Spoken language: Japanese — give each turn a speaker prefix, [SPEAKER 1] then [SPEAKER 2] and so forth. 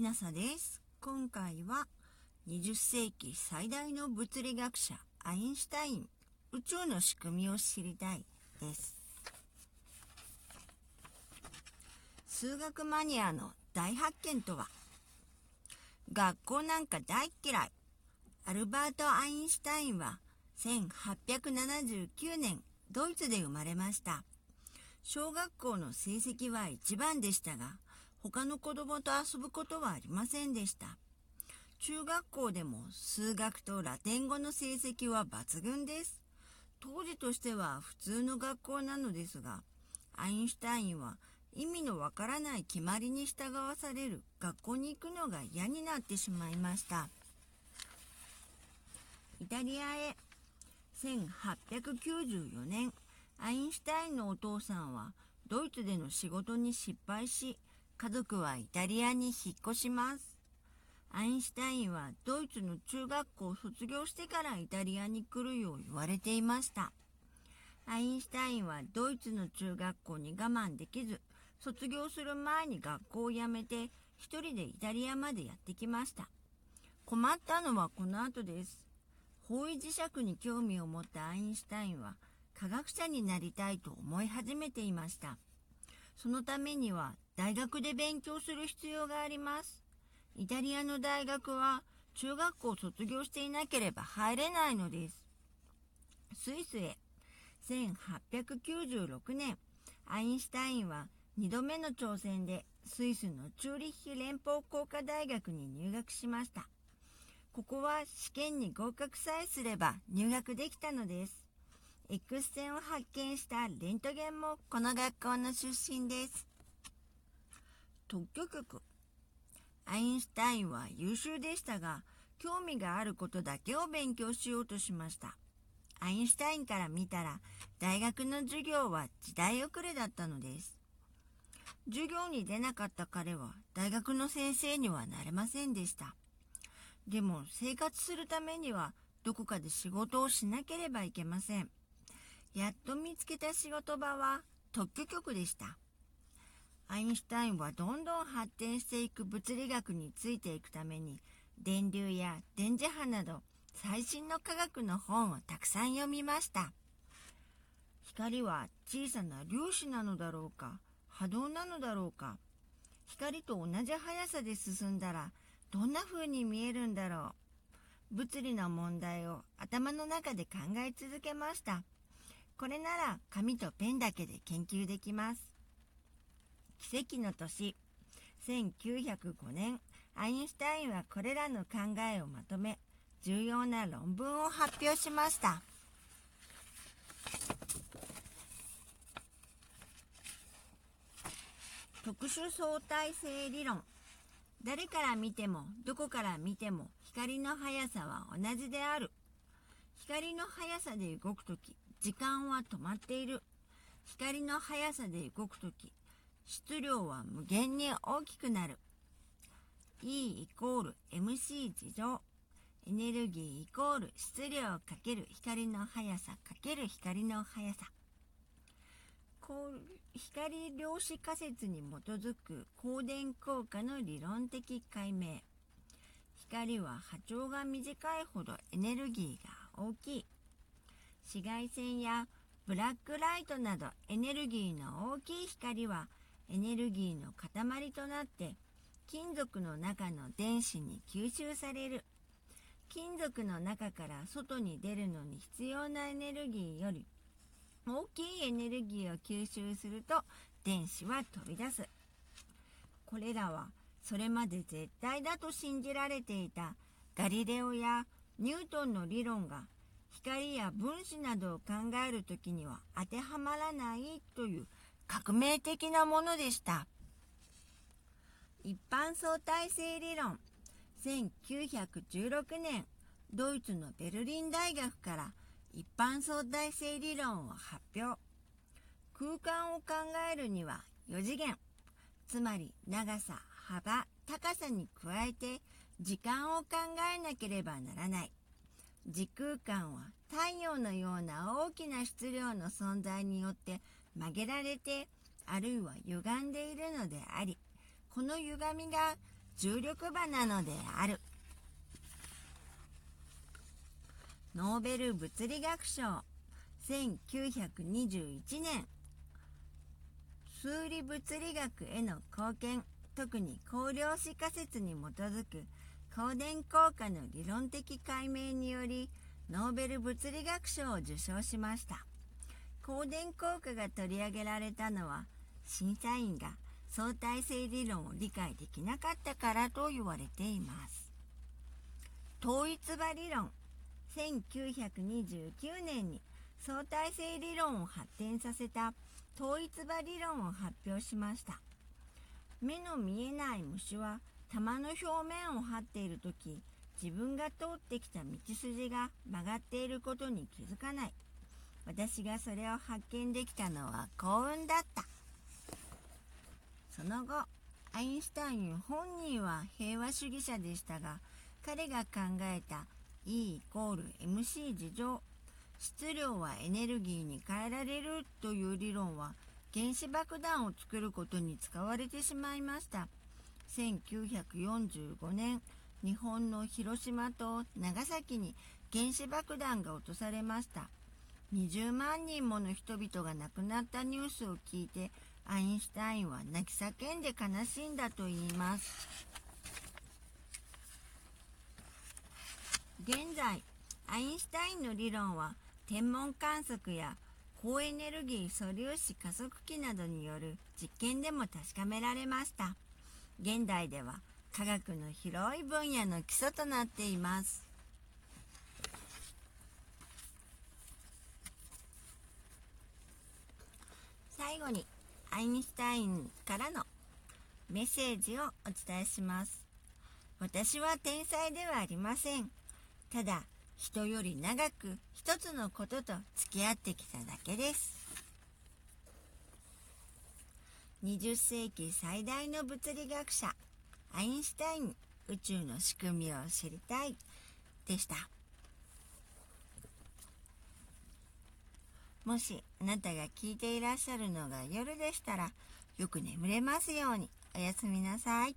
[SPEAKER 1] ひなさです。今回は20世紀最大の物理学者アインシュタイン宇宙の仕組みを知りたいです。数学マニアの大発見とは学校なんか大っ嫌い。アルバート・アインシュタインは1879年ドイツで生まれました。小学校の成績は一番でしたが、他の子供と遊ぶことはありませんでした。中学校でも数学とラテン語の成績は抜群です。当時としては普通の学校なのですが、アインシュタインは意味のわからない決まりに従わされる学校に行くのが嫌になってしまいました。イタリアへ1894年、アインシュタインのお父さんはドイツでの仕事に失敗し、家族はイタリアに引っ越します。アインシュタインはドイツの中学校を卒業してからイタリアに来るよう言われていました。アインシュタインはドイツの中学校に我慢できず、卒業する前に学校を辞めて一人でイタリアまでやってきました。困ったのはこの後です。方位磁石に興味を持ったアインシュタインは科学者になりたいと思い始めていました。そのためには大学で勉強する必要があります。イタリアの大学は中学校を卒業していなければ入れないのです。スイスへ1896年、アインシュタインは2度目の挑戦でスイスのチューリッヒ連邦工科大学に入学しました。ここは試験に合格さえすれば入学できたのです。X 線を発見したレントゲンもこの学校の出身です。特許局。アインシュタインは優秀でしたが、興味があることだけを勉強しようとしました。アインシュタインから見たら、大学の授業は時代遅れだったのです。授業に出なかった彼は大学の先生にはなれませんでした。でも生活するためにはどこかで仕事をしなければいけません。やっと見つけた仕事場は特許局でした。アインシュタインはどんどん発展していく物理学についていくために電流や電磁波など最新の科学の本をたくさん読みました。光は小さな粒子なのだろうか波動なのだろうか光と同じ速さで進んだらどんな風に見えるんだろう物理の問題を頭の中で考え続けました。これなら紙とペンだけで研究できます。奇跡の年、1905年、アインシュタインはこれらの考えをまとめ、重要な論文を発表しました。特殊相対性理論。誰から見ても、どこから見ても、光の速さは同じである。光の速さで動くとき、時間は止まっている。光の速さで動くとき、質量は無限に大きくなる。E イコール mc 事乗。エネルギーイコール質量かける光の速さかける光の速さ。光量子仮説に基づく光電効果の理論的解明。光は波長が短いほどエネルギーが大きい。紫外線やブラックライトなどエネルギーの大きい光はエネルギーの塊となって金属の中の電子に吸収される。金属の中から外に出るのに必要なエネルギーより大きいエネルギーを吸収すると電子は飛び出す。これらはそれまで絶対だと信じられていたガリレオやニュートンの理論が光や分子などを考えるときには当てはまらないという革命的なものでした。一般相対性理論1916年ドイツのベルリン大学から一般相対性理論を発表空間を考えるには4次元つまり長さ幅高さに加えて時間を考えなければならない時空間は太陽のような大きな質量の存在によって曲げられてあるいは歪んでいるのでありこの歪みが重力場なのである。ノーベル物理学賞1921年。数理物理学への貢献特に光量子仮説に基づく光電効果の理論的解明によりノーベル物理学賞を受賞しました。光電効果が取り上げられたのは審査員が相対性理論を理解できなかったからと言われています。統一場理論1929年に相対性理論を発展させた統一場理論を発表しました。目の見えない虫は玉の表面を張っている時自分が通ってきた道筋が曲がっていることに気づかない。私がそれを発見できたのは幸運だった。その後アインシュタイン本人は平和主義者でしたが彼が考えた E イコール MC 事乗質量はエネルギーに変えられるという理論は原子爆弾を作ることに使われてしまいました。1945年日本の広島と長崎に原子爆弾が落とされました。20万人もの人々が亡くなったニュースを聞いてアインシュタインは泣き叫んで悲しんだと言います。現在アインシュタインの理論は天文観測や高エネルギー素粒子加速器などによる実験でも確かめられました。現代では科学の広い分野の基礎となっています。最後にアインシュタインからのメッセージをお伝えします。私は天才ではありません。ただ人より長く一つのことと付き合ってきただけです。20世紀最大の物理学者アインシュタイン宇宙の仕組みを知りたいでしたもしあなたが聞いていらっしゃるのが夜でしたらよく眠れますようにおやすみなさい。